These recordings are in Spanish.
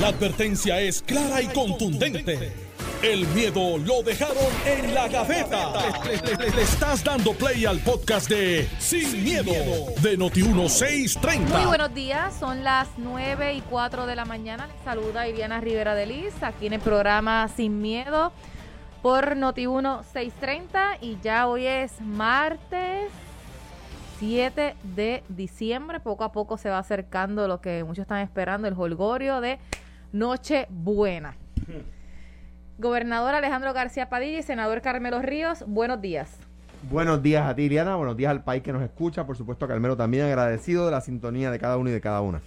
La advertencia es clara y contundente. El miedo lo dejaron en la gaveta. Le, estás dando play al podcast de Sin, miedo, de Noti1630. Muy buenos días, son las 9 y 4 de la mañana. Les saluda Iriana Rivera de Liz aquí en el programa Sin Miedo por Noti1630 y ya hoy es martes 7 de diciembre. Poco a poco se va acercando lo que muchos están esperando, el holgorio de Nochebuena. Gobernador Alejandro García Padilla y senador Carmelo Ríos, buenos días. Buenos días a ti, Iliana. Buenos días al país que nos escucha. Por supuesto, a Carmelo también agradecido de la sintonía de cada uno y de cada una.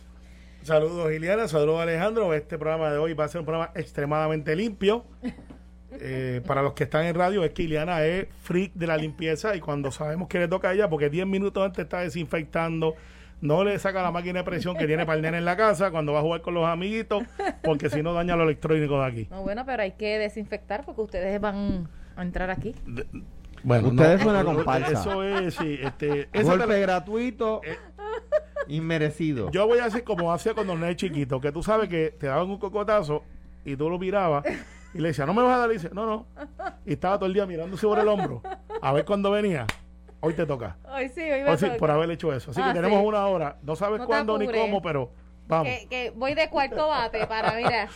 Saludos, Iliana. Saludos, Alejandro. Este programa de hoy va a ser un programa extremadamente limpio. Eh, para los que están en radio, es que Iliana es freak de la limpieza y cuando sabemos que le toca a ella, porque 10 minutos antes está desinfectando, no le saca la máquina de presión que tiene para el nene en la casa cuando va a jugar con los amiguitos, porque si no daña lo electrónico de aquí. No, bueno, pero hay que desinfectar porque ustedes van a entrar aquí. De- bueno, Ustedes no, son una comparsa. Eso es, sí. Este, Golpe la- gratuito, Eh, inmerecido. yo voy a hacer como hacía cuando no es chiquito, que tú sabes que te daban un cocotazo y tú lo mirabas y le decía, no me vas a dar, y dice, no, no. Y estaba todo el día mirándose por el hombro a ver cuándo venía. Hoy te toca. Hoy sí, hoy me Hoy sí, toca. por haber hecho eso. Así Ah, que tenemos sí. una hora. No sabes No cuándo ni cómo, pero vamos. que, que voy de cuarto bate para, mira,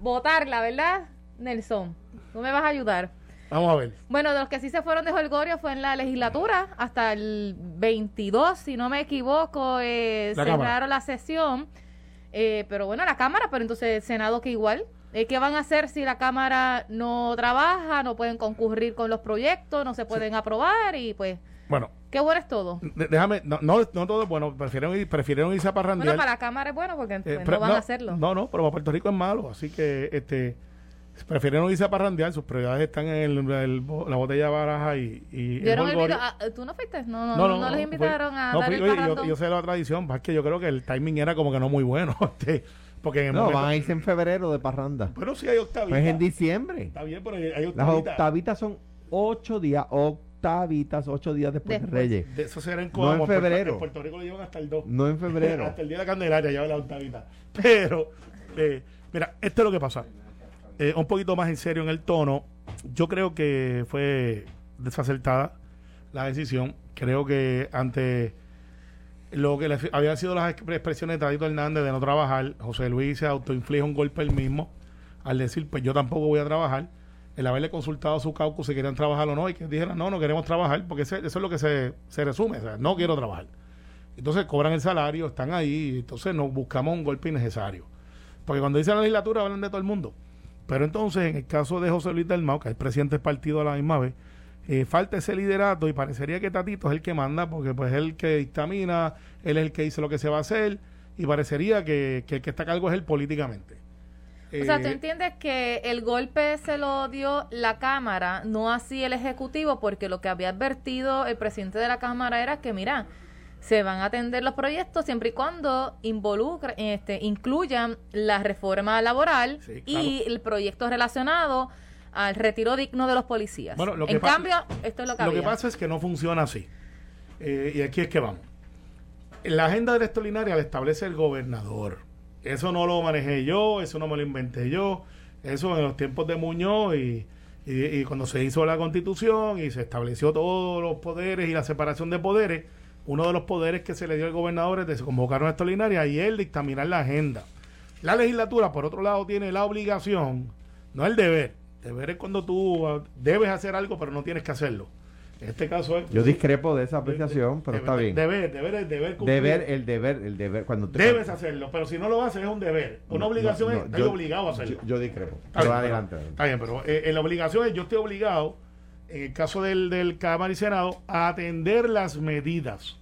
votarla, ¿verdad, Nelson? Tú me vas a ayudar. Vamos a ver. Bueno, de los que sí se fueron de Holgorio fue en la legislatura hasta el 22, si no me equivoco, eh, La cerraron Cámara. la sesión. Eh, pero bueno, la Cámara, pero entonces el Senado que igual. Eh, ¿Qué van a hacer si la Cámara no trabaja, no pueden concurrir con los proyectos, no se pueden aprobar y pues, Bueno, qué bueno es todo. déjame. No, no, no todo es bueno. Prefirieron, ir, prefirieron irse a parrandear. Bueno, para la Cámara es bueno porque Eh, pues, no van a hacerlo. No, no, pero para Puerto Rico es malo. Así que este prefirieron irse a parrandear. Sus prioridades están en el- el la botella de baraja y, y el ¿Tú no fuiste? No, no, no, les invitaron fui- a no, dar fui- el oye, parrandón. yo, yo sé la tradición, es que yo creo que el timing era como que no muy bueno. este, porque en el No, momento- van a irse en febrero de parranda. Pero sí hay octavitas. Pues en diciembre. Está bien, pero hay Las octavitas. octavitas son ocho días, octavitas, ocho días después de. Reyes. De eso será en No Coamo, en Puerto- febrero. En Puerto Rico lo llevan hasta el 2. No en febrero. hasta el día de la Candelaria lleva la octavita. Pero, eh, mira, esto es lo que pasa. Eh, un poquito más en serio en el tono. Yo creo que fue desacertada la decisión. Creo que ante lo que le habían sido las exp- expresiones de Tadito Hernández de no trabajar, José Luis se autoinflige un golpe él mismo al decir, pues yo tampoco voy a trabajar. El haberle consultado a su caucus si querían trabajar o no, y que dijeran, no, no queremos trabajar, porque ese- eso es lo que se, se resume, o sea, no quiero trabajar. Entonces cobran el salario, están ahí, entonces nos buscamos un golpe innecesario. Porque cuando dicen la legislatura hablan de todo el mundo. Pero entonces, en el caso de José Luis del Mau, que es presidente del partido a la misma vez, eh, falta ese liderato y parecería que Tatito es el que manda, porque pues es el que dictamina, él es el que dice lo que se va a hacer, y parecería que, que el que está a cargo es él políticamente. O sea, tú Eh, entiendes que el golpe se lo dio la Cámara, no así el Ejecutivo, porque lo que había advertido el presidente de la Cámara era que, mira, se van a atender los proyectos siempre y cuando involucre, este, incluyan la reforma laboral Sí, y el proyecto relacionado al retiro digno de los policías. Bueno, lo que en cambio, esto es lo que Lo que pasa es que no funciona así. Eh, y aquí es que vamos. La agenda de la extraordinaria la establece el gobernador. Eso no lo manejé yo, eso no me lo inventé yo. Eso en los tiempos de Muñoz y, y- y cuando se hizo la constitución y se estableció todos los poderes y la separación de poderes, uno de los poderes que se le dio al gobernador es de convocar una extraordinaria y él dictaminar la agenda. La legislatura, por otro lado, tiene la obligación, no el deber. Deber es cuando tú ah, debes hacer algo, pero no tienes que hacerlo. En este caso es. Yo discrepo de esa apreciación, pero está bien. Deber, deber, es deber cumplir. Deber, el deber, el deber. Cuando te- Debes hacerlo, pero si no lo haces es un deber. Una No, obligación no, es estoy yo- obligado a hacerlo. Yo, yo discrepo. Está Pero bien, adelante. pero, está bien, pero eh, en la obligación es yo estoy obligado, en el caso del, del Cámara y Senado, a atender las medidas.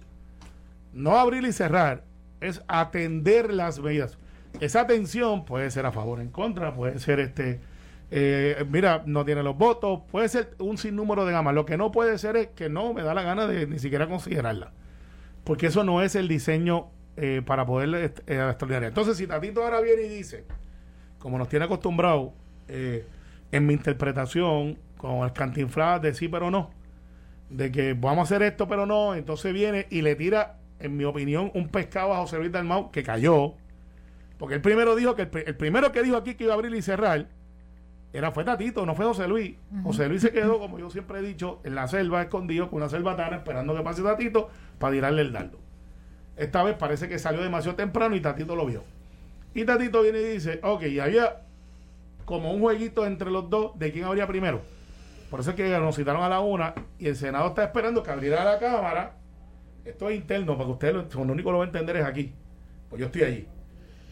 No abrir y cerrar, es atender las medidas. Esa atención puede ser a favor o en contra, puede ser este. Eh, mira, no tiene los votos, puede ser un sinnúmero de gamas. Lo que no puede ser es que no me da la gana de ni siquiera considerarla. Porque eso no es el diseño eh, para poder eh, extraordinaria. Entonces, si Tatito ahora viene y dice, como nos tiene acostumbrado, eh, en mi interpretación, con el cantinflas de sí pero no, de que vamos a hacer esto pero no, entonces viene y le tira, en mi opinión, un pescado a José Luis Dalmau que cayó, Porque el primero dijo que el, el primero que dijo aquí que iba a abrir y cerrar era fue Tatito, no fue José Luis. José Luis se quedó, como yo siempre he dicho, en la selva escondido con una selvatana esperando que pase Tatito para tirarle el dardo. Esta vez parece que salió demasiado temprano y Tatito lo vio. Y Tatito viene y dice, ok, y había como un jueguito entre los dos de quién habría primero. Por eso es que nos citaron a la una y el Senado está esperando que abriera la Cámara. Esto es interno, para que ustedes lo, lo único que lo va a entender es aquí. Pues yo estoy allí.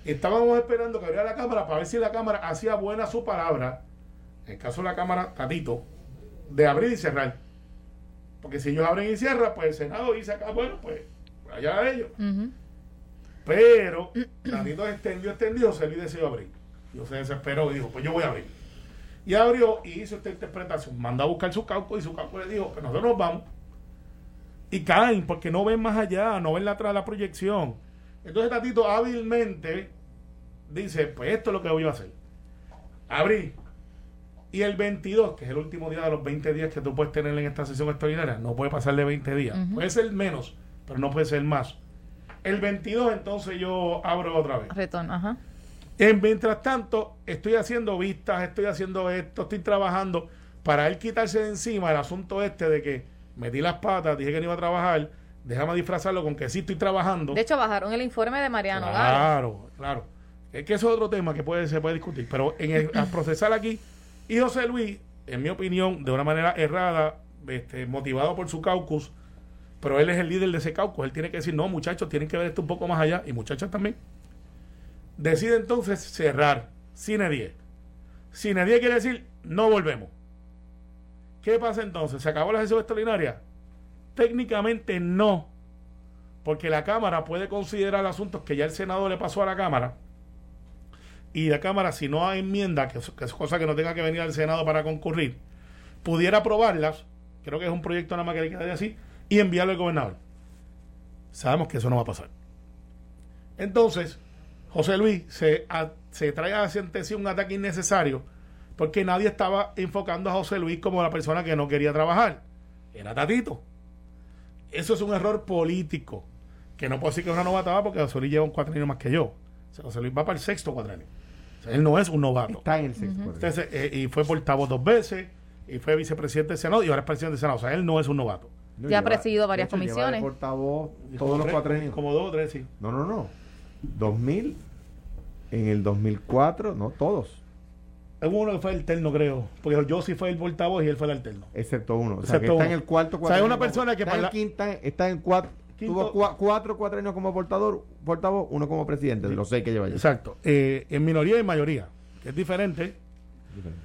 Estábamos esperando que abriera la Cámara para ver si la Cámara hacía buena su palabra, en el caso de la Cámara, Tatito, de abrir y cerrar. Porque si ellos abren y cierran, pues el Senado dice acá, bueno, pues allá de ellos. Pero Tatito extendió, extendió, José Luis decidió abrir. Y se desesperó y dijo, pues yo voy a abrir. Y abrió y hizo esta interpretación. Mandó a buscar su cauco y su cauco le dijo, pues nosotros nos vamos. Y caen porque no ven más allá, no ven la, la proyección. Entonces Tatito hábilmente dice, pues esto es lo que voy a hacer. Abrí. Y el 22, que es el último día de los 20 días que tú puedes tener en esta sesión extraordinaria, no puede pasar de 20 días. Puede ser menos, pero no puede ser más. El 22 entonces yo abro otra vez. Retorno, ajá. En mientras tanto, estoy haciendo vistas, estoy haciendo esto, estoy trabajando para él quitarse de encima el asunto este de que metí las patas, dije que no iba a trabajar, déjame disfrazarlo con que sí estoy trabajando. De hecho, bajaron el informe de Mariano. Claro, claro. Es que eso es otro tema que puede, se puede discutir. Pero en el, al procesar aquí, y José Luis, en mi opinión, de una manera errada, este, motivado por su caucus, pero él es el líder de ese caucus. Él tiene que decir, no, muchachos, tienen que ver esto un poco más allá, y muchachas también. Decide entonces cerrar Cine 10. Cine 10 quiere decir, no volvemos. ¿Qué pasa entonces? ¿Se acabó la sesión extraordinaria? Técnicamente no, porque la Cámara puede considerar asuntos que ya el Senado le pasó a la Cámara y la Cámara, si no hay enmienda, que es, cosa que no tenga que venir al Senado para concurrir, pudiera aprobarlas, creo que es un proyecto nada más que le así, y enviarlo al gobernador. Sabemos que eso no va a pasar. Entonces, José Luis se, a- se trae ante sí un ataque innecesario porque nadie estaba enfocando a José Luis como la persona que no quería trabajar. Era Tatito. Eso es un error político. Que no puedo decir que es una novatada porque José Luis lleva un cuatrenio más que yo. O sea, José Luis va para el sexto cuatrenio. Él no es un novato. Está en el sexto. Entonces, eh, y fue portavoz dos veces, y fue vicepresidente del Senado, y ahora es presidente del Senado. O sea, él no es un novato. No, Ya ha presidido varias hecho, comisiones. portavoz todos los cuatrenios. Como dos o tres, sí. No, no, no. 2000, en el 2004, no todos, Hubo uno que fue alterno, creo. Porque yo sí fue el portavoz y él fue el alterno. excepto uno. O sea, que Excepto está uno. en el cuarto O sea, es una persona que está por en la- quinta, está en cuatro, Quinto- tuvo cua- cuatro cuatrenios como portador, portavoz, uno como presidente, de los seis que lleva ya. Exacto. Eh, en minoría y mayoría, que es diferente.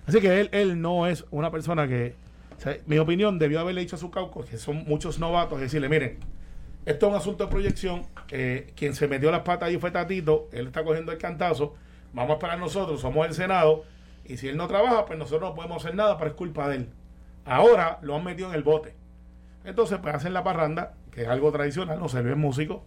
Así que él, él no es una persona que, o sea, mi opinión, debió haberle dicho a su caucus, que son muchos novatos, decirle, miren, esto es un asunto de proyección, eh, quien se metió las patas ahí fue Tatito, él está cogiendo el cantazo, vamos a esperar nosotros, somos el Senado, y si él no trabaja, pues nosotros no podemos hacer nada, pero es culpa de él. Ahora lo han metido en el bote. Entonces, pues hacen la parranda, que es algo tradicional, no se ve músico,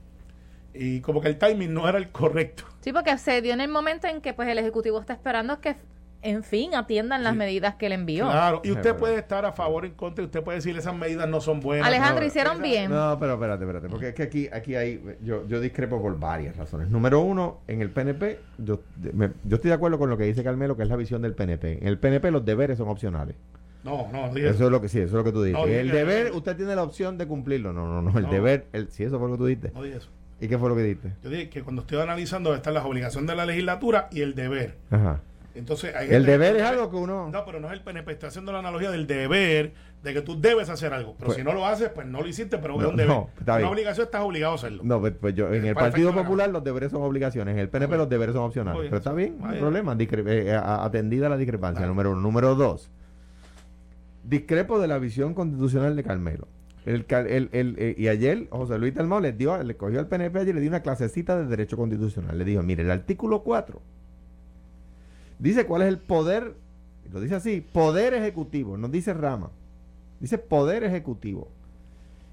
y como que el timing no era el correcto. Sí, porque se dio en el momento en que pues el Ejecutivo está esperando que, en fin, atiendan las Sí. medidas que le envió. Claro, y usted puede estar a favor o en contra, y usted puede decir esas medidas no son buenas. Alejandro, no, hicieron bien. No, pero espérate, espérate, porque es que aquí, aquí hay, yo, yo discrepo por varias razones. Número uno, en el PNP, yo, me- yo estoy de acuerdo con lo que dice Carmelo, que es la visión del PNP. En el PNP los deberes son opcionales. No, no, Eso es lo que sí, eso es lo que tú dices. No, el que- deber, usted tiene la opción de cumplirlo. No, no, no, el No. deber, el, sí, eso fue lo que tú dijiste. No eso. ¿Y qué fue lo que dijiste? Yo dije que cuando estoy analizando están las obligaciones de la legislatura y el deber. Ajá. Entonces, hay El deber es algo que uno... No, pero no es el PNP, está haciendo la analogía del deber, de que tú debes hacer algo. Pero Pues- si no lo haces, pues no lo hiciste, pero No, es un deber. no, está Una obligación estás obligado a hacerlo. No, pues, pues yo, en el Partido Popular los deberes son obligaciones, en el PNP Muy los deberes son opcionales. Pero está bien, no hay problema, discre- eh, atendida la discrepancia, número uno. Número dos, discrepo de la visión constitucional de Carmelo. Eh, y ayer José Luis Dalmau le dio, le cogió al PNP y le dio una clasecita de derecho constitucional. Le dijo, mire, el artículo 4 dice cuál es el poder, lo dice así, poder ejecutivo, no dice rama, dice poder ejecutivo.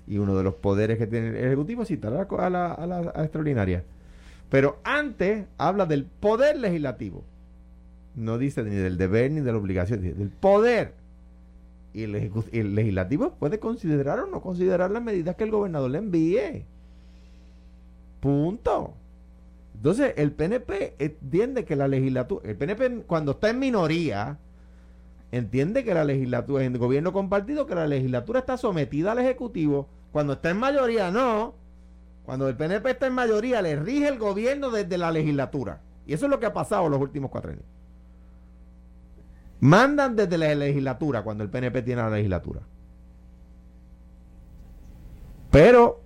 Y uno de los poderes que tiene el ejecutivo es citar a la- a la extraordinaria. Pero antes habla del poder legislativo. No dice ni del deber ni de la obligación, dice del poder. Y el, el legislativo puede considerar o no considerar las medidas que el gobernador le envíe. Punto. Entonces, el PNP entiende que la legislatura, el PNP cuando está en minoría, entiende que la legislatura, en el gobierno compartido, que la legislatura está sometida al Ejecutivo. Cuando está en mayoría, no. Cuando el PNP está en mayoría, le rige el gobierno desde la legislatura. Y eso es lo que ha pasado en los últimos cuatro años. Mandan desde la legislatura cuando el PNP tiene la legislatura. Pero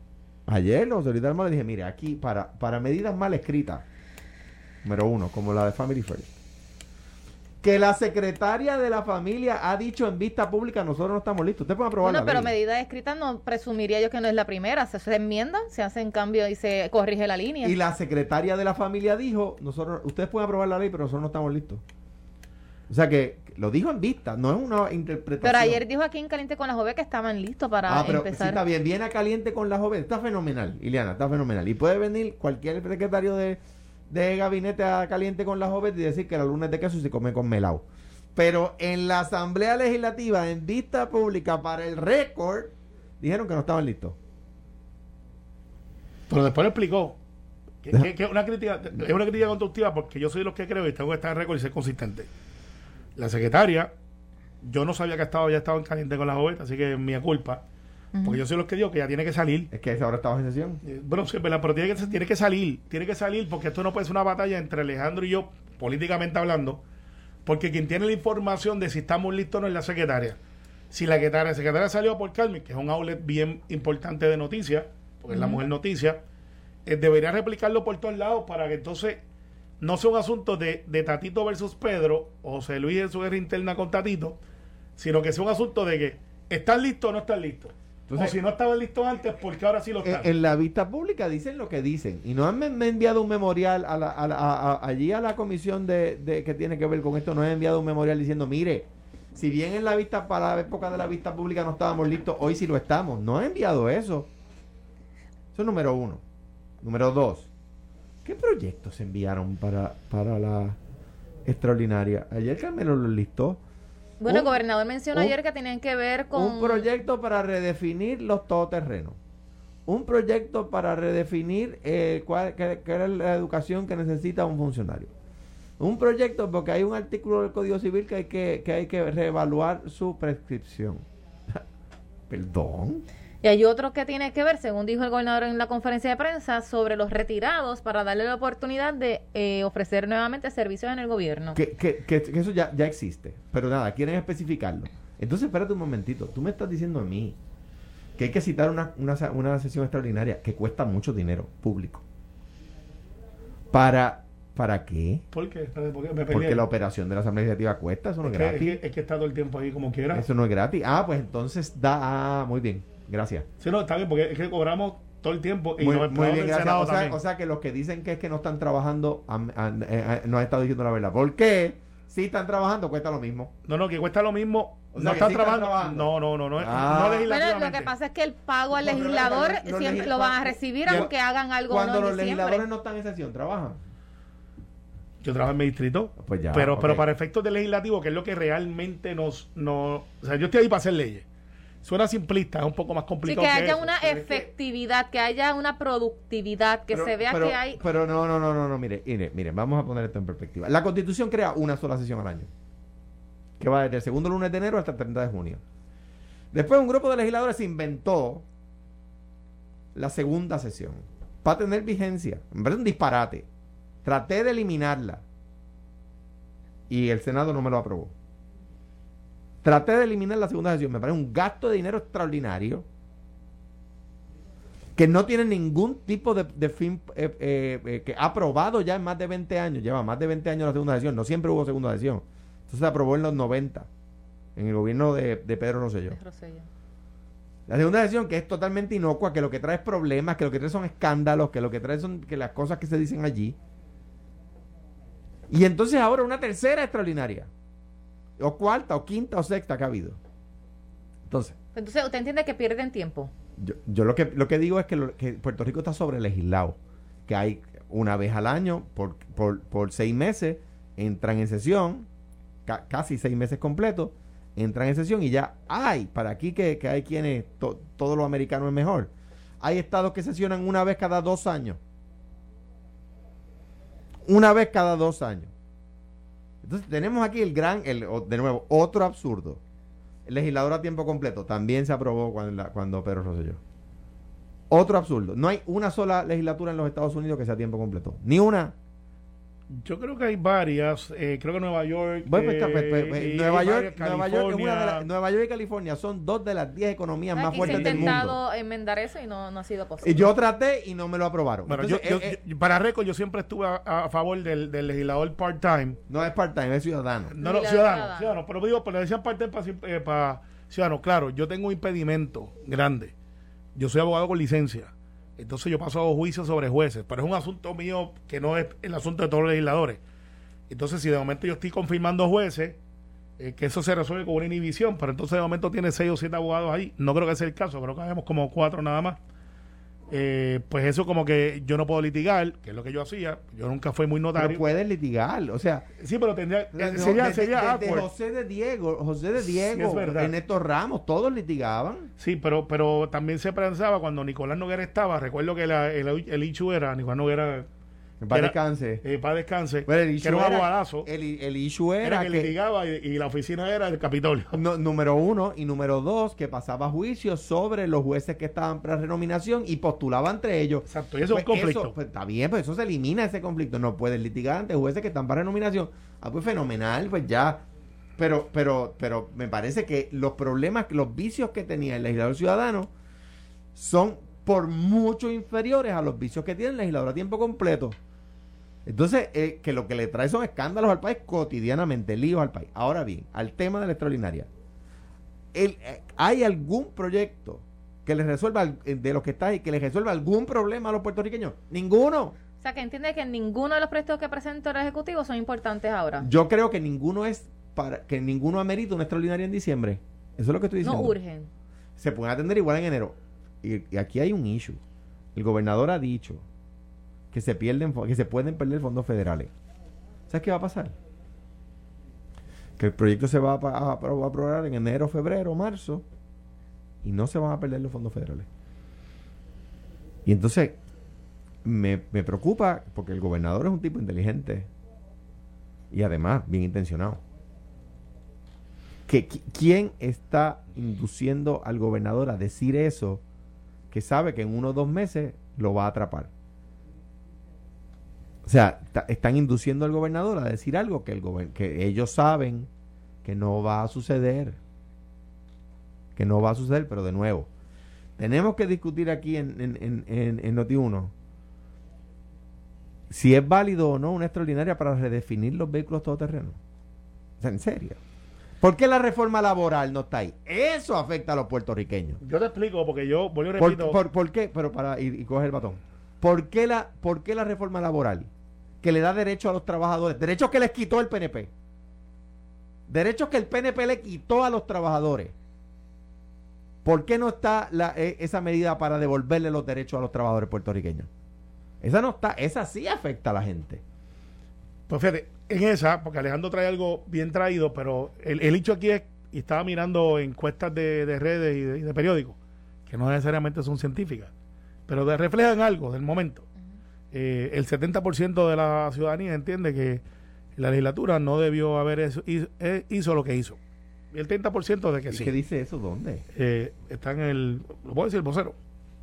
ayer los autoridades le dije, mire, aquí para, para medidas mal escritas, número uno, como la de Family First, que la secretaria de la familia ha dicho en vista pública, nosotros no estamos listos. Usted puede aprobar Bueno, la pero ley. medidas escritas no presumiría yo que no es la primera. Se, se enmienda, se hacen cambios y se corrige la línea. Y la secretaria de la familia dijo, nosotros, ustedes pueden aprobar la ley, pero nosotros no estamos listos. O sea que lo dijo en vista, no es una interpretación. Pero ayer dijo aquí en Caliente con la Joven que estaban listos para Ah, pero sí empezar. está bien, viene a caliente con la joven, está fenomenal, Ileana, está fenomenal. Y puede venir cualquier secretario de, de gabinete a caliente con la joven y decir que la luna es de queso y se come con melao. Pero en la Asamblea Legislativa, en vista pública para el récord, dijeron que no estaban listos. Pero después lo explicó. Que, que- que una crítica, es una crítica constructiva porque yo soy de los que creo y tengo que estar en récord y ser consistente. La secretaria, yo no sabía que estaba, ya estaba en caliente con la joven, así que es mi culpa. Porque yo soy los que digo que ya tiene que salir. Es que esa hora estaba en sesión. Eh, Bueno, sí, ¿verdad? pero tiene que, tiene que salir, tiene que salir porque esto no puede ser una batalla entre Alejandro y yo, políticamente hablando, porque quien tiene la información de si estamos listos o no es la secretaria. Si la secretaria, la secretaria salió por Carmen, que es un outlet bien importante de noticias, porque es la mujer noticia, eh, debería replicarlo por todos lados para que entonces no sea un asunto de, de Tatito versus Pedro, o José Luis en su guerra interna con Tatito, sino que sea un asunto de que están listos o no están listos. Entonces- o si no estaban listos antes, porque ahora sí lo están. en la vista pública dicen lo que dicen. Y no han me, enviado un memorial a la- a la- a- a- allí a la comisión de, de- que tiene que ver con esto. No han enviado un memorial diciendo, mire, si bien en la vista, para la época de la vista pública no estábamos listos, hoy sí lo estamos. No han enviado eso. Eso es número uno. Número dos. ¿Qué proyectos se enviaron para, para la extraordinaria? Ayer Carmelo lo listó. Bueno, el gobernador mencionó un- ayer que tenían que ver con... Un proyecto para redefinir los todoterrenos. Un proyecto para redefinir eh, cuál, qué, qué es la educación que necesita un funcionario. Un proyecto porque hay un artículo del Código Civil que hay que, que, hay que reevaluar su prescripción. Perdón. Y hay otro que tiene que ver, según dijo el gobernador en la conferencia de prensa, sobre los retirados para darle la oportunidad de eh, ofrecer nuevamente servicios en el gobierno. Que, que, que- que eso ya, ya existe. Pero nada, quieren especificarlo. Entonces, espérate un momentito. Tú me estás diciendo a mí que hay que citar una, una, sa- una sesión extraordinaria que cuesta mucho dinero público. ¿Para, ¿para qué? ¿Por qué? ¿por qué? Me perdí Porque la operación de la Asamblea Legislativa cuesta, eso no es es, que, es, gratis. que, es que está todo el tiempo ahí como quiera. Eso no es gratis. Ah, pues entonces da. Ah, muy bien. Gracias. Sí, no, está bien, porque es que cobramos todo el tiempo y Muy, los muy bien, gracias. O sea, o sea que los que dicen que es que no están trabajando han- eh, eh, no han estado diciendo la verdad. ¿Por qué? Si están trabajando, cuesta lo mismo. no, no, que cuesta lo mismo. O sea, no están sí están trabajando. trabajando. No, no, no, no, Ah. no legislativamente. lo que pasa es que el pago al No, pero legislador los- los siempre lo van a recibir aunque hagan algo Cuando no los diciembre. legisladores no están en sesión, trabajan. Yo trabajo en mi distrito. Pues ya, pero, ok. pero para efectos del legislativo, que es lo que realmente nos, nos. O sea, yo estoy ahí para hacer leyes. Suena simplista, es un poco más Sí, complicado. que haya eso. una pero es que- efectividad, que haya una productividad, que Pero- se vea pero- que hay... Pero no, no, no, no, no, mire, mire, mire, vamos a poner esto en perspectiva. La Constitución crea una sola sesión al año, que va desde el segundo lunes de enero hasta el 30 de junio. Después un grupo de legisladores inventó la segunda sesión para tener vigencia. Me parece un disparate. Traté de eliminarla y el Senado no me lo aprobó. Traté de eliminar la segunda sesión. Me parece un gasto de dinero extraordinario que no tiene ningún tipo de, de fin eh, eh, eh, que ha aprobado ya en más de 20 años, lleva más de 20 años la segunda sesión, no siempre hubo segunda sesión. Entonces se aprobó en los 90, en el gobierno de, de Pedro Rosselló. Rosselló. La segunda sesión que es totalmente inocua, que lo que trae es problemas, que lo que trae son escándalos, que lo que trae son que las cosas que se dicen allí. Y entonces ahora una tercera extraordinaria, o cuarta, o quinta, o sexta que ha habido. Entonces, Entonces, ¿usted entiende que pierden tiempo? yo, yo lo que lo que digo es que, lo- que Puerto Rico está sobre legislado, que hay una vez al año por, por, por seis meses entran en sesión, ca- casi seis meses completos, entran en sesión y ya hay, para aquí que, que hay quienes, to- todo lo americano es mejor, hay estados que sesionan una vez cada dos años. una vez cada dos años. Entonces tenemos aquí el gran, el, de nuevo, otro absurdo. El legislador a tiempo completo también se aprobó cuando, cuando Pedro Rosselló. Otro absurdo. No hay una sola legislatura en los Estados Unidos que sea a tiempo completo. Ni una. Yo creo que hay varias. eh, creo que Nueva York. Bueno, pues, pues, pues, eh, pues, Nueva, York, varias, Nueva, York es una de las- California. Nueva York y California son dos de las 10 economías más Aquí se ha fuertes del mundo. intentado enmendar eso y no, no ha sido posible. Y yo traté y no me lo aprobaron. Bueno, Entonces, yo, eh, yo- eh, yo- para récord, yo siempre estuve a, a favor del, del legislador part-time. no es part-time, es ciudadano. No, no, ciudadano, ciudadano. Pero digo, pero le decían part-time para, para ciudadano. Claro, yo tengo un impedimento grande. Yo soy abogado con licencia. Entonces yo paso a juicios sobre jueces. Pero es un asunto mío que no es el asunto de todos los legisladores. Entonces, si de momento yo estoy confirmando jueces, eh, que eso se resuelve con una inhibición, pero entonces de momento tiene seis o siete abogados ahí. No creo que sea el caso, creo que habemos como cuatro nada más. Eh, pues eso como que yo no puedo litigar, que es lo que yo hacía. Yo nunca fui muy Pero notario. puedes litigar. O sea, sí, pero tendría, sería, de- sería de- de awkward. José de Diego, José de Sí, Diego, es verdad. Ernesto Ramos, todos litigaban. Sí, pero, pero también se pensaba cuando Nicolás Noguera estaba, recuerdo que la- el, el era, Nicolás Noguera, En paz Era- descanse. para descanse, Bueno, el que era un El, el issue era, era, que, que, litigaba y, y la oficina era el Capitolio. no- número uno y número dos, que pasaba juicio sobre los jueces que estaban para renominación y postulaba entre ellos. Exacto, y eso es un Pues conflicto. pues, está bien, pues eso se elimina ese conflicto. No puedes litigar ante jueces que están para renominación. Ah, pues fenomenal, pues ya. Pero, pero, pero me parece que los problemas, los vicios que tenía el legislador ciudadano son por mucho inferiores a los vicios que tiene el legislador a tiempo completo. Entonces, eh, que lo que le trae son escándalos al país cotidianamente, líos al país. Ahora bien, al tema de la extraordinaria. El, eh, ¿Hay algún proyecto que le resuelva, eh, de los que está ahí, que le resuelva algún problema a los puertorriqueños? Ninguno. O sea, que entiende que ninguno de los proyectos que presentó el Ejecutivo son importantes ahora. Yo creo que ninguno es para que ninguno amerita una extraordinaria en diciembre. Eso es lo que estoy No diciendo. urgen. Se pueden atender igual en enero. Y, y aquí hay un issue. El gobernador ha dicho que se pierden que se pueden perder fondos federales. ¿Sabes qué va a pasar? Que el proyecto se va a, aprobar en enero, febrero, marzo y no se van a perder los fondos federales. Y entonces me, me preocupa porque el gobernador es un tipo inteligente y además bien intencionado. Que, qui- ¿Quién está induciendo al gobernador a decir eso que sabe que en uno o dos meses lo va a atrapar? O sea, están induciendo al gobernador a decir algo que, el que ellos saben que no va a suceder. Que no va a suceder, pero de nuevo, tenemos que discutir aquí en, en, en, en, en Noti1 si es válido o no una extraordinaria para redefinir los vehículos todoterrenos. O sea, en serio. ¿Por qué la reforma laboral no está ahí? Eso afecta a los puertorriqueños. Yo te explico, porque yo, vuelvo y ¿Por, repito, por- por qué? Pero para y, y coge el batón. ¿Por qué, la, ¿Por qué la reforma laboral que le da derecho a los trabajadores, derechos que les quitó el PNP, derechos que el PNP le quitó a los trabajadores? ¿Por qué no está e- esa medida para devolverle los derechos a los trabajadores puertorriqueños? Esa no está, esa sí afecta a la gente. Pues fíjate, en esa, porque Alejandro trae algo bien traído, pero el, el hecho aquí es, y estaba mirando encuestas de, de redes y de, de periódicos, que no necesariamente son científicas, pero reflejan algo del momento. Eh, el 70% de la ciudadanía entiende que la legislatura no debió haber eso, hizo, eh, hizo lo que hizo. Y el 30% de que ¿Y sí. qué dice eso? ¿Dónde? Eh, está en el, lo puedo decir, el vocero.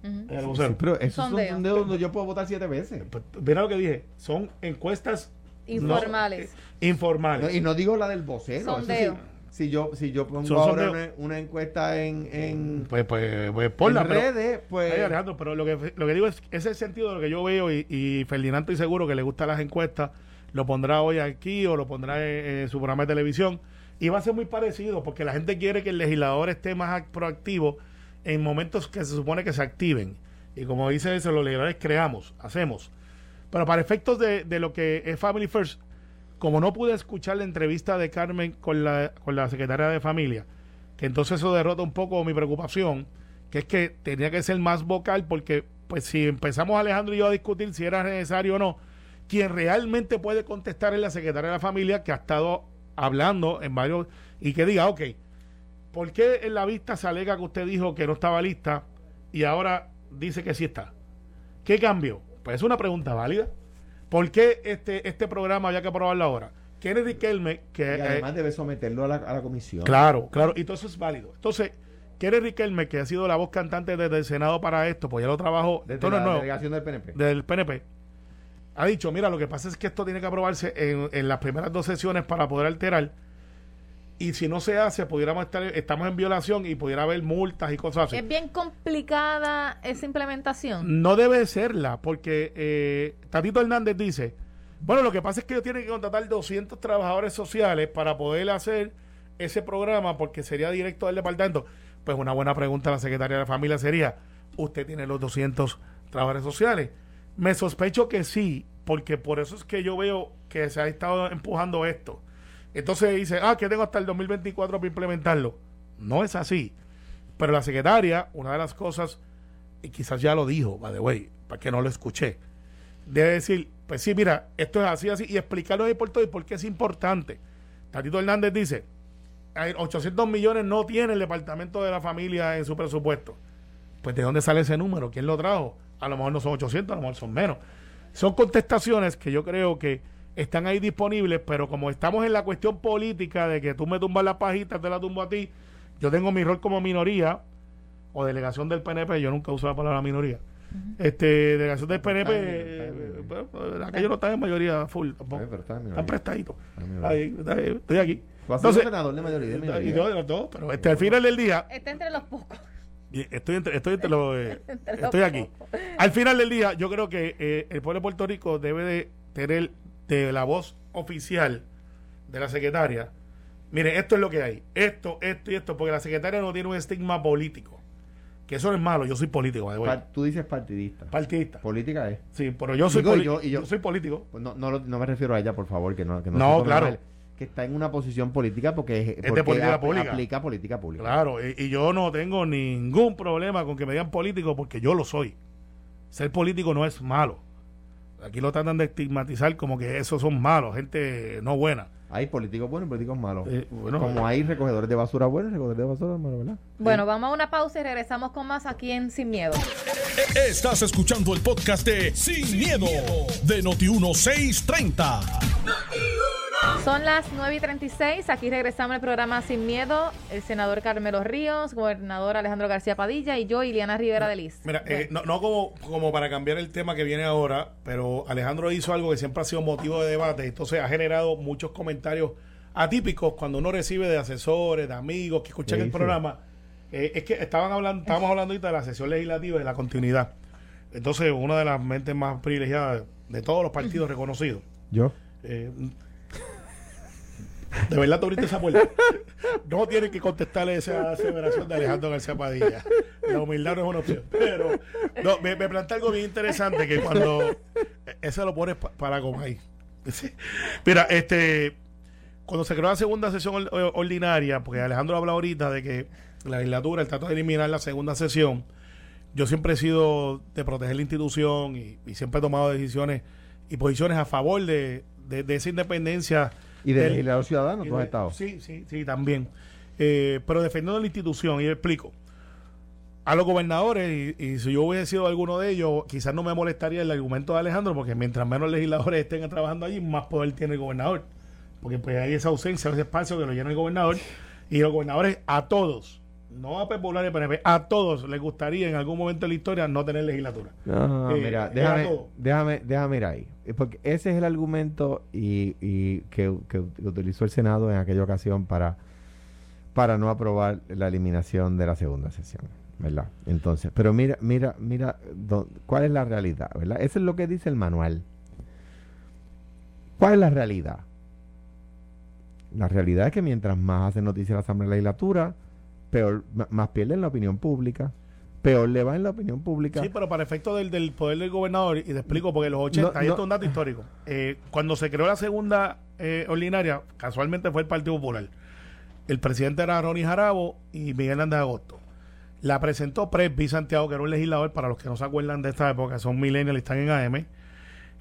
El Sí, pero eso es un Sondeo. donde yo puedo votar siete veces. Pues, mira lo que dije, son encuestas no- Informales. eh, informales. No, y no digo la del vocero. eso Sondeo. sí. Si yo si yo pongo Son ahora una, una encuesta en, en, Pues, pues, pues ponla, en pero- redes, pues Ay, Alejandro, pero lo que, lo que digo es, ese es el sentido de lo que yo veo y, y Ferdinand estoy seguro que le gustan las encuestas, lo pondrá hoy aquí o lo pondrá en, en su programa de televisión y va a ser muy parecido porque la gente quiere que el legislador esté más ac- proactivo en momentos que se supone que se activen y como dice eso, los legisladores creamos, hacemos. Pero para efectos de, de lo que es Family First, como no pude escuchar la entrevista de Carmen con la, con la secretaria de familia, que entonces eso derrota un poco mi preocupación, que es que tenía que ser más vocal porque pues si empezamos Alejandro y yo a discutir si era necesario o no, quien realmente puede contestar es la secretaria de la familia que ha estado hablando en varios y que diga, ok, ¿por qué en la vista se alega que usted dijo que no estaba lista y ahora dice que sí está? ¿Qué cambió? Pues es una pregunta válida. ¿Por qué este, este programa había que aprobarlo ahora? Kennedy Riquelme, que... Y eh, además debe someterlo a la, a la comisión. Claro, claro, y todo eso es válido. Entonces, Kennedy Riquelme, que ha sido la voz cantante desde el Senado para esto, pues ya lo trabajó, Desde la nuevo, delegación del PNP. del PNP, ha dicho, mira, lo que pasa es que esto tiene que aprobarse en, en las primeras dos sesiones para poder alterar, y si no se hace, pudiéramos estar, estamos en violación y pudiera haber multas y cosas así. Es bien complicada esa implementación. No debe serla, porque eh, Tatito Hernández dice, bueno, lo que pasa es que ellos tienen que contratar 200 trabajadores sociales para poder hacer ese programa, porque sería directo del departamento. Pues una buena pregunta a la secretaria de la familia sería, ¿usted tiene los 200 trabajadores sociales? Me sospecho que sí, porque por eso es que yo veo que se ha estado empujando esto. Entonces dice, ah, que tengo hasta el 2024 para implementarlo. No es así. Pero la secretaria, una de las cosas, y quizás ya lo dijo, by the way, para que no lo escuché, debe decir, pues sí, mira, esto es así, así, y explicarlo por todo y por qué es importante. Tatito Hernández dice, hay 800 millones no tiene el departamento de la familia en su presupuesto. Pues ¿de dónde sale ese número? ¿Quién lo trajo? A lo mejor no son 800, a lo mejor son menos. Son contestaciones que yo creo que están ahí disponibles, pero como estamos en la cuestión política de que tú me tumbas la pajita, te la tumbo a ti, yo tengo mi rol como minoría o delegación del PNP, yo nunca uso la palabra minoría. Este, delegación del PNP, Está bien, está bien. eh, pues, aquello no está en mayoría full, tampoco. Eh, están prestaditos. Está en minoría. Ahí, está ahí, Estoy aquí. Entonces, senador de mayoría de y minoría. yo de los dos, pero este, al final del día, Está entre los pocos. y estoy entre, estoy entre los, eh, Entre los estoy aquí. pocos. Al final del día, yo creo que eh, el pueblo de Puerto Rico debe de tener de la voz oficial de la secretaria. Mire, esto es lo que hay. Esto, esto y esto, porque la secretaria no tiene un estigma político. Que eso no es malo. Yo soy político. Pa- Tú dices partidista. partidista. Política es. Sí, pero yo soy, Digo, yo- y yo- yo soy político. No, no, no me refiero a ella, por favor, que no, que no, No, claro. mal, que está en una posición política porque, es- de política ap- pública. aplica política pública. Claro, y, y yo no tengo ningún problema con que me digan político porque yo lo soy. Ser político no es malo. Aquí lo tratan de estigmatizar como que esos son malos, gente no buena. Hay políticos buenos y políticos malos. Eh, bueno, Como hay recogedores de basura buenos y recogedores de basura malos, ¿verdad? Bueno, vamos a una pausa y regresamos con más aquí en Sin Miedo. Estás escuchando el podcast de Sin, miedo, de Noti1630. Son las 9 y 36. Aquí regresamos al programa Sin Miedo. El senador Carmelo Ríos, gobernador Alejandro García Padilla y yo, Iliana Rivera de Liz. Mira, eh, no, no como, como para cambiar el tema que viene ahora, pero Alejandro hizo algo que siempre ha sido motivo de debate, entonces ha generado muchos comentarios atípicos cuando uno recibe de asesores, de amigos que escuchan Sí, el sí. programa. Eh, es que estaban hablando, estábamos hablando ahorita de la sesión legislativa y de la continuidad. Entonces, una de las mentes más privilegiadas de todos los partidos reconocidos. Yo. Eh, de verdad te abriste esa puerta. No tienes que contestarle esa aseveración de Alejandro García Padilla. La humildad no es una opción. Pero no, me, plantea algo bien interesante que cuando ese lo pones pa- para. Sí. Mira, este cuando se creó la segunda sesión or- or- ordinaria, porque Alejandro habla ahorita de que la legislatura, el trato de eliminar la segunda sesión, yo siempre he sido de proteger la institución y, siempre he tomado decisiones y posiciones a favor de esa independencia. Y de del- y tú has de- estado. Sí, sí, sí, también. Eh, pero defendiendo la institución, y yo explico. A los gobernadores, y, y si yo hubiese sido alguno de ellos, quizás no me molestaría el argumento de Alejandro, porque mientras menos legisladores estén trabajando allí, más poder tiene el gobernador. Porque pues hay esa ausencia, ese espacio que lo llena el gobernador. Y los gobernadores, a todos, no a Popular y PNP, a todos les gustaría en algún momento de la historia no tener legislatura. No, Eh, mira, era déjame, déjame, déjame ir ahí. Eh, Porque ese es el argumento y, y que, que utilizó el Senado en aquella ocasión para, para no aprobar la eliminación de la segunda sesión, ¿verdad? Entonces, pero mira, mira, mira, dó- ¿cuál es la realidad, verdad? Eso es lo que dice el manual. ¿Cuál es la realidad? La realidad es que mientras más hace noticia la Asamblea Legislatura, peor, más pierde en la opinión pública, peor le va en la opinión pública. Sí, pero para efecto del, del poder del gobernador, y te explico, porque los 80, No, esto es un dato histórico, eh, cuando se creó la segunda eh, ordinaria, casualmente fue el Partido Popular. El presidente era Ronnie Jarabo y Miguel Hernández Agosto. La presentó Presby Santiago, que era un legislador, para los que no se acuerdan de esta época, son millennials y están en AM.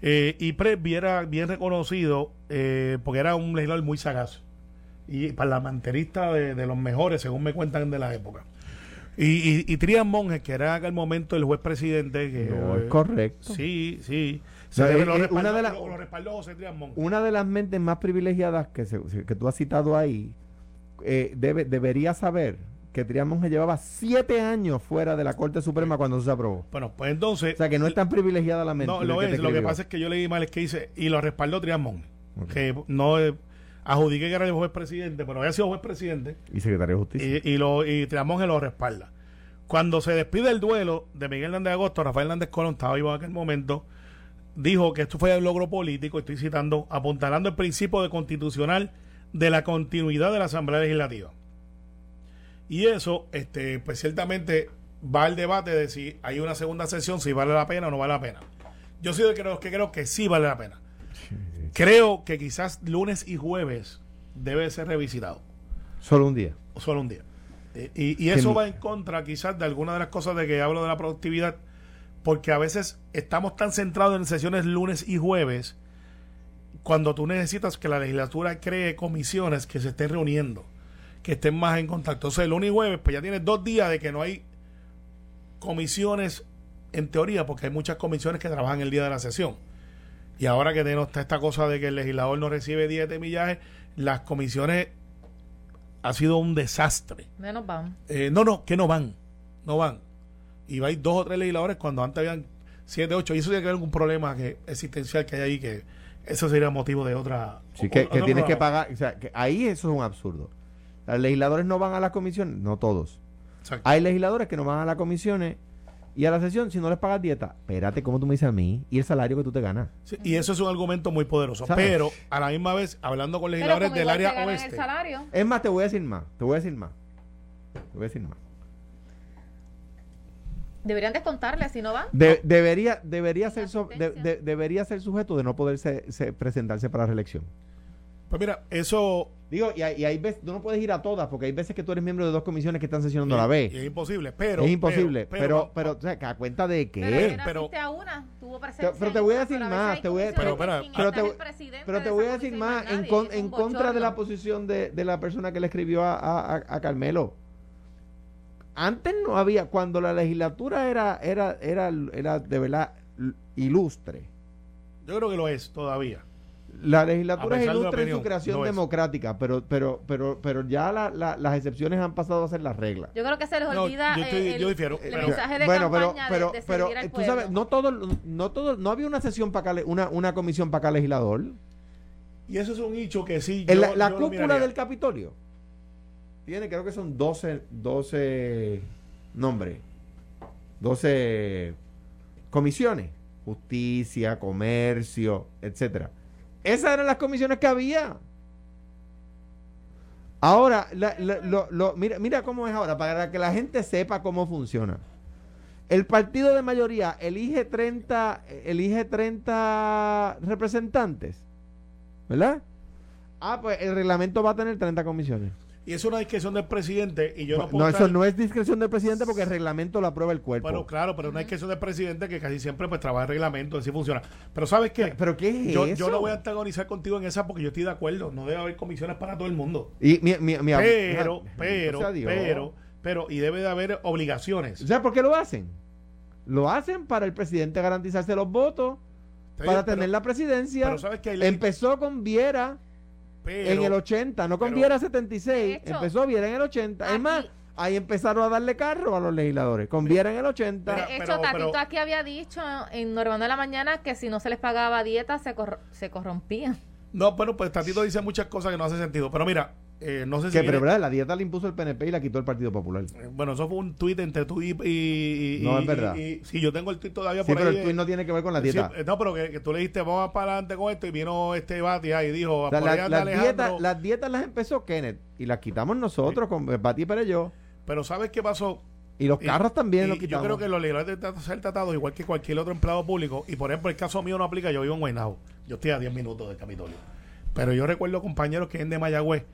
Eh, y Presby era bien reconocido eh, porque era un legislador muy sagaz y parlamentarista de, de los mejores, según me cuentan de la época. Y, y, y Trias Monge, que era en aquel momento el juez presidente. Que, No eh, es correcto. Sí, sí. No, Se- es- lo, es respaldó, una de las- lo- lo respaldó José Monge. Una de las mentes más privilegiadas que, se- que tú has citado ahí eh, debe, debería saber que Trias Monge llevaba siete años fuera de la Corte Suprema cuando se aprobó. Bueno, pues entonces. O sea que no es tan privilegiada la mente. No, lo que es. Lo que pasa es que yo leí mal es que dice, y lo respaldó Trias Monge. Ok. Que no eh, adjudiqué que era el juez presidente, pero había sido juez presidente. Y secretario de Justicia. Y, y, lo, y lo respalda. Cuando se despide el duelo de Miguel Hernández de Agosto, Rafael Hernández Colón estaba vivo en aquel momento, dijo que esto fue el logro político, estoy citando, apuntalando el principio de constitucional de la continuidad de la Asamblea Legislativa. Y eso, este, pues ciertamente va al debate de si hay una segunda sesión, si vale la pena o no vale la pena. Yo soy de los que creo que sí vale la pena. Creo que quizás lunes y jueves debe ser revisitado Solo un día. solo un día. Eh, y, y eso va en contra quizás de algunas de las cosas de que hablo de la productividad, porque a veces estamos tan centrados en sesiones lunes y jueves, cuando tú necesitas que la legislatura cree comisiones que se estén reuniendo, que estén más en contacto. O sea, el lunes y jueves, pues ya tienes dos días de que no hay comisiones en teoría, porque hay muchas comisiones que trabajan el día de la sesión. Y ahora que tenemos está esta cosa de que el legislador no recibe 10 de millaje, las comisiones ha sido un desastre. Menos vamos. Eh, no, no, que no van. No van. Y va a ir dos o tres legisladores cuando antes habían siete, ocho. Y eso tiene que ver con un problema que, existencial que hay ahí, que eso sería motivo de otra. Sí, o- que, tienes que pagar. O sea, que ahí eso es un absurdo. Los legisladores no van a las comisiones, no todos. Exacto. Hay legisladores que no van a las comisiones y a la sesión si no les pagas dieta. Espérate, ¿cómo tú me dices a mí? Y el salario que tú te ganas. Sí, y eso es un argumento muy poderoso. ¿Sabes? Pero a la misma vez, hablando con legisladores del área oeste. el salario. Es más, te voy a decir más. Te voy a decir más. Te voy a decir más. Deberían descontarle si no van. De- debería, debería, ser so- de- asistencia. de- debería ser sujeto de no poder se- se- presentarse para reelección. Pues mira, eso. Digo, y hay, y hay veces, tú no puedes ir a todas, porque hay veces que tú eres miembro de dos comisiones que están sesionando a la y vez. es imposible. Pero. es imposible. Pero, pero, pero, o sea, que ¿a cuenta de qué? Pero- asiste a una, tuvo presencia pero te voy a decir más, te voy a- pero- pero te- te voy a decir más, en, con- en contra de la posición de, de la persona que le escribió a, a- a- a Carmelo. Antes no había, cuando la legislatura era, era, era, era de verdad ilustre. yo creo que lo es todavía. La legislatura es de ilustre en su creación democrática, pero, pero, pero, pero ya la- la- las excepciones han pasado a ser las reglas. Yo creo que se les No, olvida yo estoy- eh, el, yo difiero, el pero- mensaje de bueno, pero, campaña pero, de, de pero servir al eh, tú pueblo. sabes, no todo, no todo, no había una sesión para cada, una, una comisión para cada legislador. Y eso es un hecho que sí. Yo- la, la yo lo cúpula del Capitolio tiene, creo que son 12, 12 nombres, 12 comisiones, justicia, comercio, etcétera. Esas eran las comisiones que había. Ahora, la- mira, mira cómo es ahora, para que la gente sepa cómo funciona. El partido de mayoría elige 30, elige 30 representantes, ¿verdad? Ah, pues el reglamento va a tener 30 comisiones. Y es una discreción del presidente. Y yo no no, puedo eso estar- no es discreción del presidente porque el reglamento lo aprueba el cuerpo. Bueno, claro, pero no es que eso del presidente que casi siempre pues trabaja el reglamento, así funciona. Pero ¿sabes qué? ¿Pero qué es yo, eso? yo no voy a antagonizar contigo en esa porque yo estoy de acuerdo. No debe haber comisiones para todo el mundo. Y mi, mi, mi- Pero, pero, sea pero, pero, y debe de haber obligaciones. ¿Sabes por qué lo hacen? Lo hacen para el presidente garantizarse los votos, para pero- tener la presidencia. pero sabes ley- Empezó con Viera pero- en el 80, no con pero- Viera 76. De hecho, empezó Viera en el 80. Es aquí- más, ahí empezaron a darle carro a los legisladores. Con Viera en el 80. Mira, De hecho, pero- Tatito pero- aquí había dicho en Normando de la Mañana que si no se les pagaba dieta se, corro- se corrompían. No, bueno, pues Tatito dice muchas cosas que no hacen sentido. Pero mira, eh, no sé si. que, pero viene- verdad, la dieta la impuso el PNP y la quitó el Partido Popular. eh, bueno, eso fue un tuit entre tú y. y- y- No, y- es verdad. y- y- sí, yo tengo el tuit todavía Sí, por pero ahí. el tuit eh, no tiene que ver con la sí, dieta. eh, no, pero que, que tú le dijiste, vamos para adelante con esto. Y vino este Batia y dijo, O sea, la- las, dietas, las dietas las empezó Kenneth y las quitamos nosotros con Pati Perello. Pero ¿sabes qué pasó? Y los Y- carros también y Yo quitamos. creo que los legisladores deben ser tratados igual que cualquier otro empleado público. Y por ejemplo, el caso mío no aplica. Yo vivo en Guaynabo. Yo estoy a 10 minutos del Capitolio. Pero yo recuerdo compañeros que vienen de Mayagüez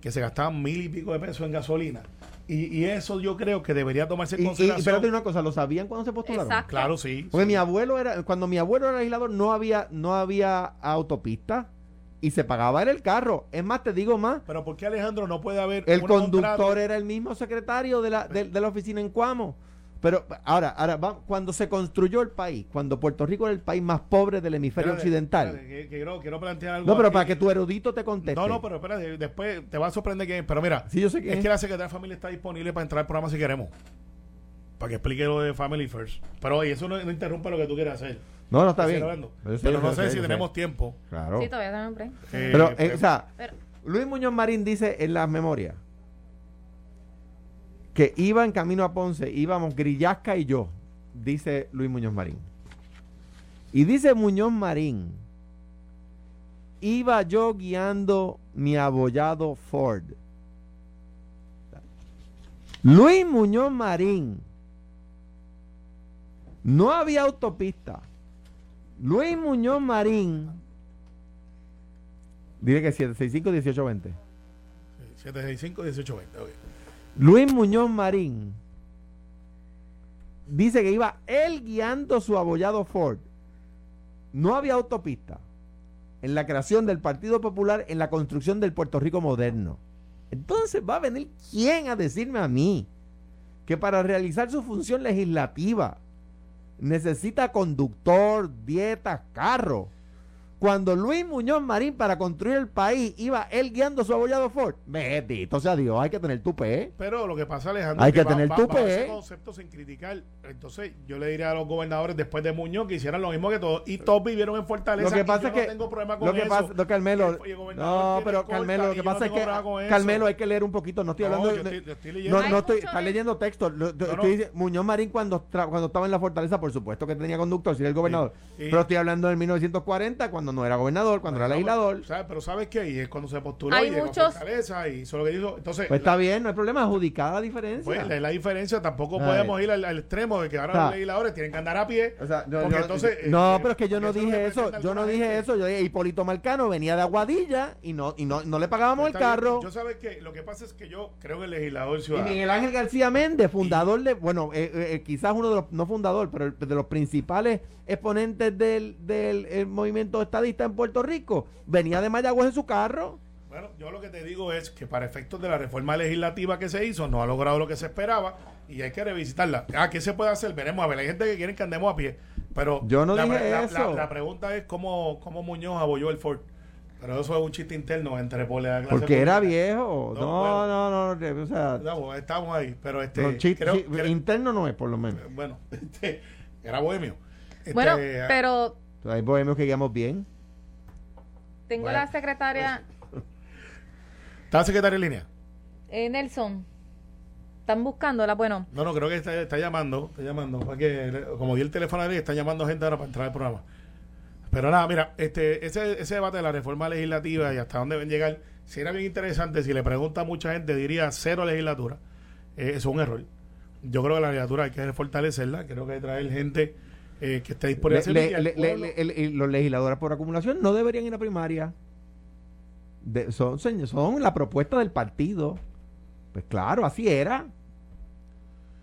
que se gastaban mil y pico de pesos en gasolina. Y, y eso yo creo que debería tomarse en y, y consideración. espérate una cosa, ¿lo sabían cuando se postularon? Exacto. Claro, sí. Porque sí. mi abuelo era, cuando mi abuelo era legislador no había, no había autopista, y se pagaba él el carro. Es más, te digo más, Pero ¿por qué Alejandro no puede haber el conductor contrato? era el mismo secretario de la, de, de la oficina en Cuamo. Pero ahora, ahora cuando se construyó el país, cuando Puerto Rico era el país más pobre del hemisferio Espérate, occidental. espérate, quiero, quiero plantear algo No, pero aquí. para que tu erudito te conteste. No, no, pero espérate, después te va a sorprender que... Pero mira, Sí, yo sé que es es. que la Secretaría de Familia está disponible para entrar al programa si queremos. Para que explique lo de Family First. Pero oye, eso no, no interrumpe lo que tú quieres hacer. No, no está bien. hablando. Pero no sé sé, si sé. tenemos tiempo. Claro. Sí, todavía tenemos. Eh, Pero, eh, pues, o sea, Pero, Luis Muñoz Marín dice en las memorias que iba en camino a Ponce, íbamos Grillasca y yo, dice Luis Muñoz Marín. Y dice Muñoz Marín, iba yo guiando mi abollado Ford. Luis Muñoz Marín, no había autopista. Luis Muñoz Marín, dile que 765-1820. 765 1820 ok. Luis Muñoz Marín dice que iba él guiando su abollado Ford. No había autopista en la creación del Partido Popular, en la construcción del Puerto Rico moderno. Entonces va a venir quién a decirme a mí que para realizar su función legislativa necesita conductor, dieta, carro. Cuando Luis Muñoz Marín para construir el país iba él guiando su abollado Ford. Bendito sea Dios, hay que tener tu pe. Pero lo que pasa, Alejandro, Hay es que tener bajo tupe, ese ¿eh? concepto sin criticar. Entonces, yo le diría a los gobernadores después de Muñoz que hicieran lo mismo que todos. Y todos vivieron en Fortaleza. Lo que y pasa yo es que no tengo problema con lo que eso. pasa, no, Carmelo, el no, pero Carmelo, lo que pasa no es que. Carmelo hay que leer un poquito, no estoy No, hablando yo estoy- yo estoy no, leyendo. Hay no estoy, está leyendo texto. Lo- No, estoy no. Muñoz Marín cuando tra- cuando estaba en la fortaleza, por supuesto que tenía conductor, si era el gobernador. Sí. Pero estoy hablando del 1940 cuando no era gobernador, cuando era legislador. ¿sabes? Pero ¿sabes qué? Y es cuando se postuló Hay y llegó a muchos- Fortaleza y hizo lo que hizo. Entonces, Pues la- está bien, no hay problema, adjudicada la diferencia. pues, la, la diferencia tampoco Ay. podemos ir al, al extremo de que ahora O sea, los legisladores tienen que andar a pie. O sea, yo- porque yo- entonces, no, eh, pero es que yo no dije eso. Yo no dije eso. Yo dije, Hipólito Marcano venía de Aguadilla y no y no, no le pagábamos el bien. carro. Yo sabes que lo que pasa es que yo creo que el legislador Y ciudadano. Miguel Ángel García Méndez, fundador de, bueno, eh, eh, quizás uno de los, no fundador, pero de los principales exponentes del, del eh, movimiento estadista en Puerto Rico, venía de Mayagüez en su carro. Bueno, yo lo que te digo es que para efectos de la reforma legislativa que se hizo, no ha logrado lo que se esperaba y hay que revisitarla. Ah, ¿qué se puede hacer? Veremos a ver. Hay gente que quiere que andemos a pie. Pero Yo no la, dije la- eso. La, la pregunta es cómo, cómo Muñoz abolló el Ford. Pero eso es un chiste interno entre la clase Porque era viejo. No, No, bueno. no, no, no, o sea, No, estamos ahí. Pero este. no, chiste- creo- creo- interno no es, por lo menos. bueno, este, era bohemio. Este, bueno, pero Hay bohemios que guiamos bien. tengo Bueno, la secretaria ¿Está secretario en línea? eh, Nelson. Están buscándola. Bueno, No, no, creo que está, está llamando, está llamando, porque como di el teléfono ahí, está llamando gente ahora para entrar al programa. Pero nada, mira, este, ese, ese debate de la reforma legislativa y hasta dónde deben llegar, si era bien interesante, si le pregunta a mucha gente, diría cero legislatura. Eh, es un error. Yo creo que la legislatura hay que fortalecerla, creo que hay que traer gente eh, que esté disponible Le- le- los legisladores por acumulación no deberían ir a primaria. De- son, son la propuesta del partido. Pues claro, así era.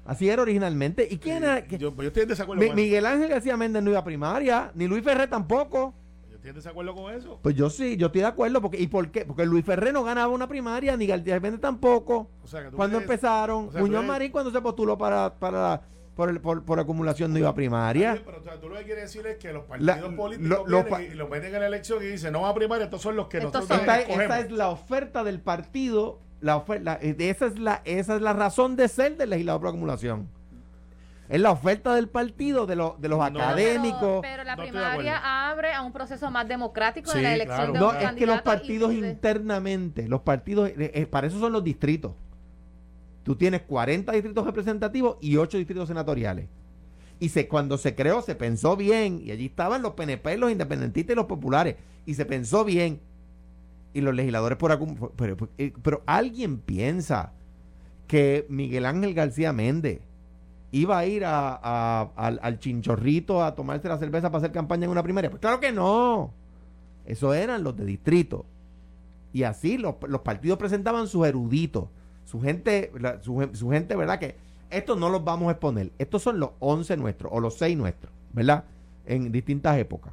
Así era originalmente. ¿Y quién era? yo, pues yo estoy en desacuerdo Mi- con eso. Miguel Ángel García Méndez no iba a primaria, ni Luis Ferré tampoco. Yo estoy en desacuerdo con eso. Pues yo sí, yo estoy de acuerdo. Porque, ¿Y por qué? Porque Luis Ferré no ganaba una primaria, ni García Méndez tampoco. O sea, que tú Cuando empezaron, o sea, Muñoz eres- Marín cuando se postuló para, para por, el- por, por acumulación no iba a primaria. bien, Pero o sea, tú lo que quieres decir es que los La- partidos políticos lo- los vienen pa- y, y los meten en la elección y dicen, no va a primaria, estos son los que Estos nosotros son- Esta, esa es la oferta del partido, la oferta, esa es la, esa es la razón de ser del legislador por acumulación. Es la oferta del partido, de, los de los No. académicos. Pero, pero la No primaria abre a un proceso más democrático Sí, de la elección claro. de No, es que los partidos y internamente, los partidos, eh, eh, para eso son los distritos. Tú tienes 40 distritos representativos y 8 distritos senatoriales. Y se, cuando se creó, se pensó bien, y allí estaban los PNP, los independentistas y los populares, y se pensó bien. Y los legisladores por acum- pero, eh, pero alguien piensa que Miguel Ángel García Méndez iba a ir a- a- al, al chinchorrito a tomarse la cerveza para hacer campaña en una primaria. Pues claro que no. Eso eran los de distrito. Y así los, los partidos presentaban sus eruditos, su gente, la- su, su gente, ¿verdad? Que estos no los vamos a exponer. Estos son los 11 nuestros o los 6 nuestros, ¿verdad? En distintas épocas.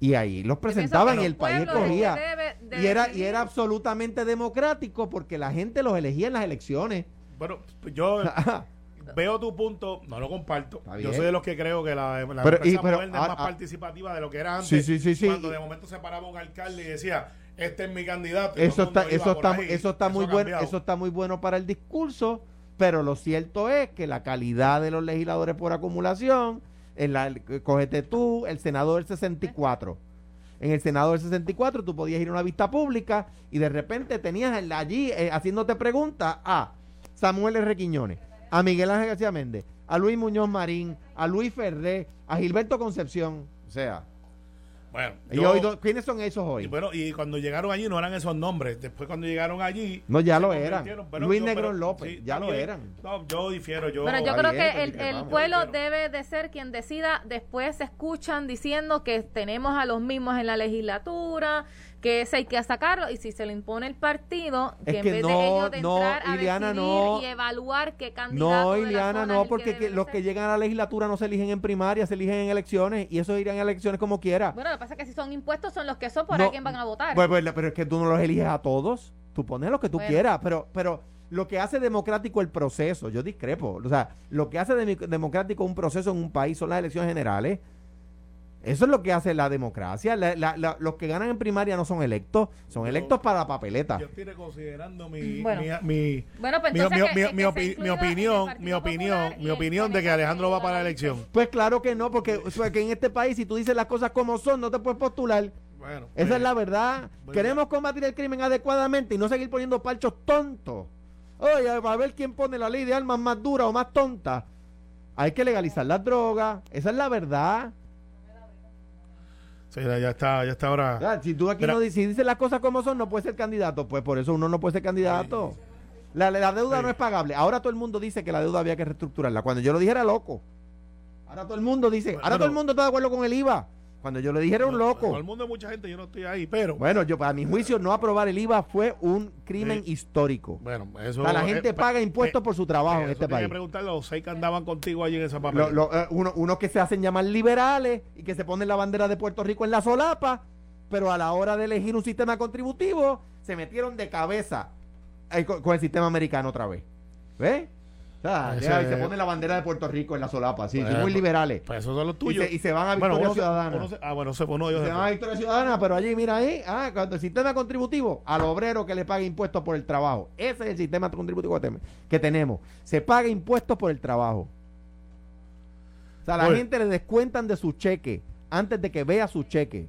Y ahí los presentaban y el país es escogía. de Y era, y era absolutamente democrático porque la gente los elegía en las elecciones. Bueno, yo veo tu punto, no lo comparto. Yo soy de los que creo que la, la Pero- empresa y- pero, moderna ah, es más ah. participativa de lo que era antes. Sí, sí, sí, sí. Cuando de momento se paraba un alcalde y decía, este es mi candidato. Eso está, eso está, ahí. eso está muy bueno, eso está muy bueno para el discurso, pero lo cierto es que la calidad de los legisladores por acumulación, en la, cógete tú, el Senado del 64. En el Senado del 64 tú podías ir a una vista pública y de repente tenías allí eh, haciéndote preguntas a Samuel R. Quiñones, a Miguel Ángel García Méndez, a Luis Muñoz Marín, a Luis Ferré, a Gilberto Concepción. O sea, Bueno, y yo- hoy do- ¿quiénes son esos y hoy? bueno, y cuando llegaron allí no eran esos nombres. Después cuando llegaron allí... No, ya lo eran. Luis yo- Negrón pero- López, sí, ya lo bien. eran. No, yo difiero. Yo, Bueno, yo creo bien, que pues, el, el pueblo debe de ser quien decida. Después se escuchan diciendo que tenemos a los mismos en la legislatura, que ese hay que sacarlo. Y si se le impone el partido, que Es en que vez no, de ellos de no, entrar a decidir no. y evaluar qué candidato No, de la Ileana, zona no, el porque que los ser. que llegan a la legislatura no se eligen en primaria, se eligen en elecciones y esos irán a elecciones como quiera. Bueno, lo que pasa es que si son impuestos son los que son, por No, a quién van a votar. Pues, pues, pero es que tú no los eliges a todos, tú pones lo que tú Bueno. quieras, pero, pero lo que hace democrático el proceso, yo discrepo, o sea, lo que hace democrático un proceso en un país son las elecciones generales. Eso es lo que hace la democracia. La- la- la- los que ganan en primaria no son electos, son Yo- electos para la papeleta. yo estoy reconsiderando mi, Bueno. mi, mi- bueno, pues mi, entonces mi- que- mi- que mi sea opi- mi incluido en el opinión, mi opinión, mi opinión de que Alejandro va para la elección. Pues claro que no, porque, o sea, que en este país si tú dices las cosas como son, no te puedes postular. Bueno, Esa pues, es la verdad. Bueno. Queremos combatir el crimen adecuadamente y no seguir poniendo parchos tontos. Oye, a ver quién pone la ley de armas más dura o más tonta. Hay que legalizar las drogas. Esa es la verdad. Sí, ya está, ya está ahora. Ya, si tú aquí Mira. no di- si dices las cosas como son, no puedes ser candidato. Pues por eso uno no puede ser candidato. La, la deuda Sí. no es pagable. Ahora todo el mundo dice que la deuda había que reestructurarla. Cuando yo lo dije era loco. Ahora todo el mundo dice, Bueno, ahora todo el mundo está de acuerdo con el IVA. Cuando yo le dije era un loco. el mundo, mucha gente, yo no estoy ahí, pero. Bueno, yo a mi juicio no aprobar el IVA fue un crimen Sí. histórico. Bueno, eso. O sea, la eh, gente eh, paga impuestos eh, por su trabajo en este tiene que país. preguntarle a los seis que andaban contigo allí en esa papel. Eh, uno- unos que se hacen llamar liberales y que se ponen la bandera de Puerto Rico en la solapa, pero a la hora de elegir un sistema contributivo se metieron de cabeza eh, con, con el sistema americano otra vez. ¿Ves? Ya, y se pone la bandera de Puerto Rico en la solapa, sí, sí, Bueno, muy liberales. Pues son los Y se, y se van a Bueno, Victoria se- Ciudadana. uno se- ah, bueno, se uno de ellos Se se van a. Victoria Ciudadana, pero allí, mira ahí, ah, cuando el sistema contributivo, al obrero que le paga impuestos por el trabajo. Ese es el sistema contributivo que tenemos. Se paga impuestos por el trabajo. O sea, a la Oye. gente le descuentan de su cheque antes de que vea su cheque.